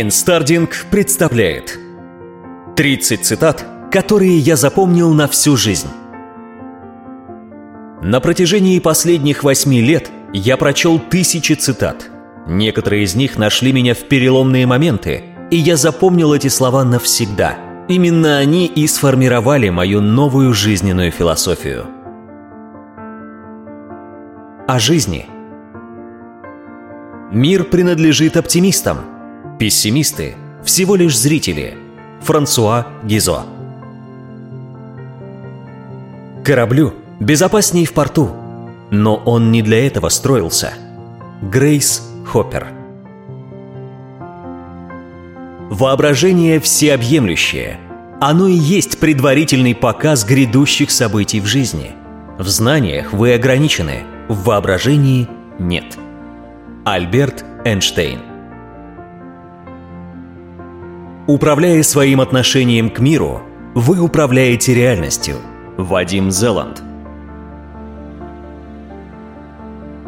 InstaReading представляет 30 цитат, которые я запомнил на всю жизнь. На протяжении последних восьми лет я прочел тысячи цитат. Некоторые из них нашли меня в переломные моменты, и я запомнил эти слова навсегда. Именно они и сформировали мою новую жизненную философию. О жизни. Мир принадлежит оптимистам. Пессимисты – всего лишь зрители. Франсуа Гизо. Кораблю безопаснее в порту, но он не для этого строился. Грейс Хоппер. Воображение всеобъемлющее. Оно и есть предварительный показ грядущих событий в жизни. В знаниях вы ограничены, в воображении нет. Альберт Эйнштейн Управляя своим отношением к миру, вы управляете реальностью. Вадим Зеланд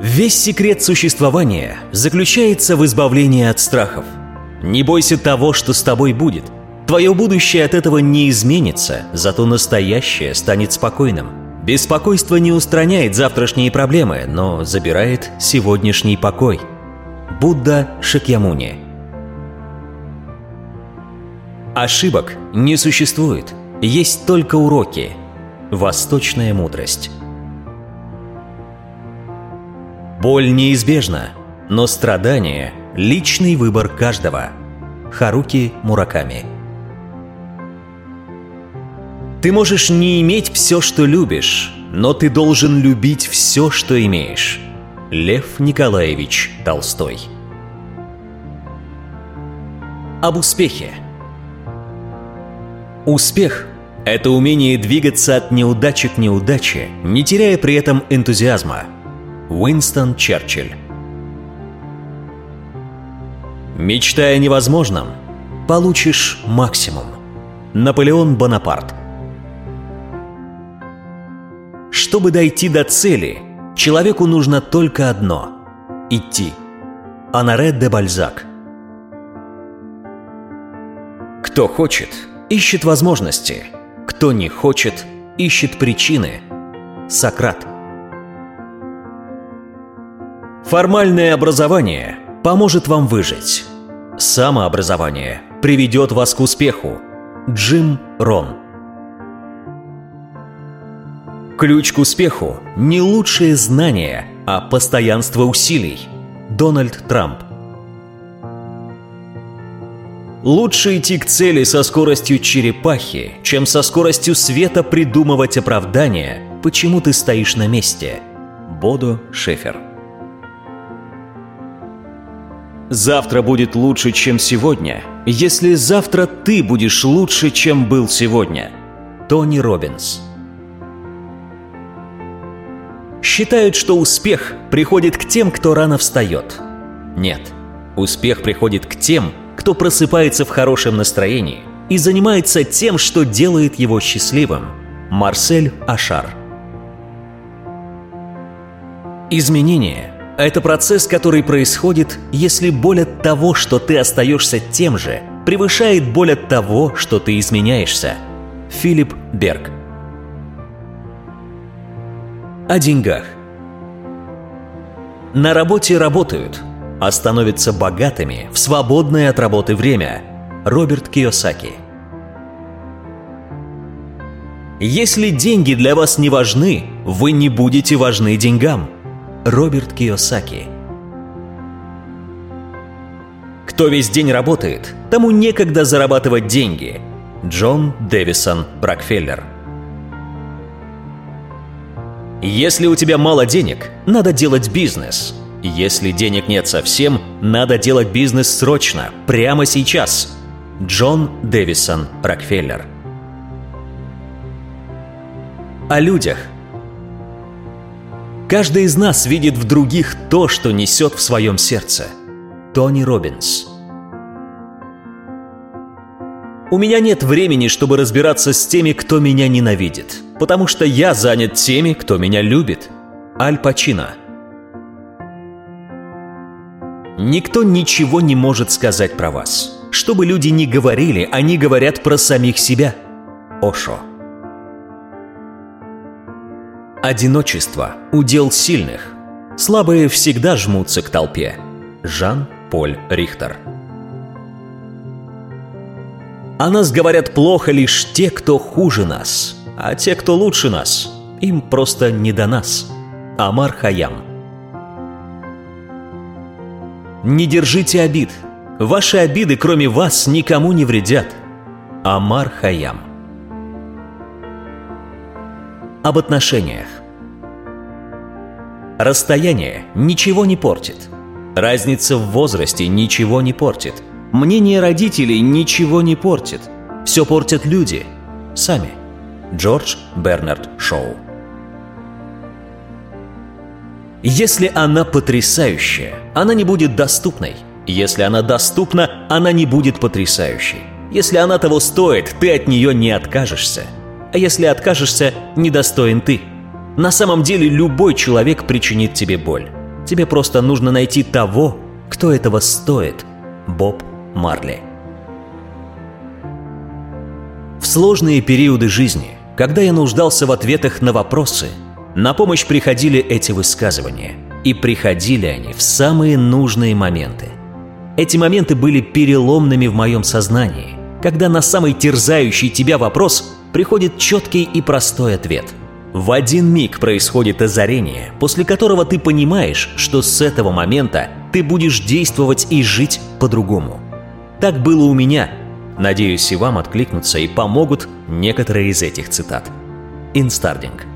Весь секрет существования заключается в избавлении от страхов. Не бойся того, что с тобой будет. Твое будущее от этого не изменится, зато настоящее станет спокойным. Беспокойство не устраняет завтрашние проблемы, но забирает сегодняшний покой. Будда Шакьямуни Ошибок не существует, есть только уроки. Восточная мудрость Боль неизбежна, но страдание – личный выбор каждого. Харуки Мураками Ты можешь не иметь все, что любишь, но ты должен любить все, что имеешь. Лев Николаевич Толстой Об успехе Успех – это умение двигаться от неудачи к неудаче, не теряя при этом энтузиазма – Уинстон Черчилль Мечтая о невозможном, получишь максимум. Наполеон Бонапарт Чтобы дойти до цели, человеку нужно только одно – идти. Анаре де Бальзак Кто хочет, ищет возможности. Кто не хочет, ищет причины. Сократ – Формальное образование поможет вам выжить. Самообразование приведет вас к успеху. Джим Рон Ключ к успеху – не лучшие знания, а постоянство усилий. Дональд Трамп Лучше идти к цели со скоростью черепахи, чем со скоростью света придумывать оправдания, почему ты стоишь на месте. Бодо Шефер Завтра будет лучше, чем сегодня, если завтра ты будешь лучше, чем был сегодня. Тони Робинс Считают, что успех приходит к тем, кто рано встает. Нет, успех приходит к тем, кто просыпается в хорошем настроении и занимается тем, что делает его счастливым. Марсель Ашар Изменения это процесс, который происходит, если боль от того, что ты остаешься тем же, превышает боль от того, что ты изменяешься. Филипп Берг О деньгах На работе работают, а становятся богатыми в свободное от работы время. Роберт Киосаки Если деньги для вас не важны, вы не будете важны деньгам – Роберт Киосаки Кто весь день работает, тому некогда зарабатывать деньги. Джон Дэвисон Рокфеллер Если у тебя мало денег, надо делать бизнес. Если денег нет совсем, надо делать бизнес срочно, прямо сейчас. Джон Дэвисон Рокфеллер О людях – Каждый из нас видит в других то, что несет в своем сердце. Тони Робинс У меня нет времени, чтобы разбираться с теми, кто меня ненавидит, потому что я занят теми, кто меня любит. Аль Пачино Никто ничего не может сказать про вас. Что бы люди ни говорили, они говорят про самих себя. Ошо. Одиночество – удел сильных. Слабые всегда жмутся к толпе. Жан-Поль Рихтер. О нас говорят плохо лишь те, кто хуже нас, а те, кто лучше нас, им просто не до нас. Амар Хаям. Не держите обид. Ваши обиды, кроме вас, никому не вредят. Амар Хаям. Об отношениях. Расстояние ничего не портит. Разница в возрасте ничего не портит. Мнение родителей ничего не портит. Все портят люди. Сами. Джордж Бернард Шоу. Если она потрясающая, она не будет доступной. Если она доступна, она не будет потрясающей. Если она того стоит, ты от нее не откажешься. А если откажешься, недостоин ты. На самом деле любой человек причинит тебе боль. Тебе просто нужно найти того, кто этого стоит. Боб Марли. В сложные периоды жизни, когда я нуждался в ответах на вопросы – на помощь приходили эти высказывания. И приходили они в самые нужные моменты. Эти моменты были переломными в моем сознании, когда на самый терзающий тебя вопрос приходит четкий и простой ответ. В один миг происходит озарение, после которого ты понимаешь, что с этого момента ты будешь действовать и жить по-другому. Так было у меня. Надеюсь, и вам откликнутся и помогут некоторые из этих цитат. InstaReading –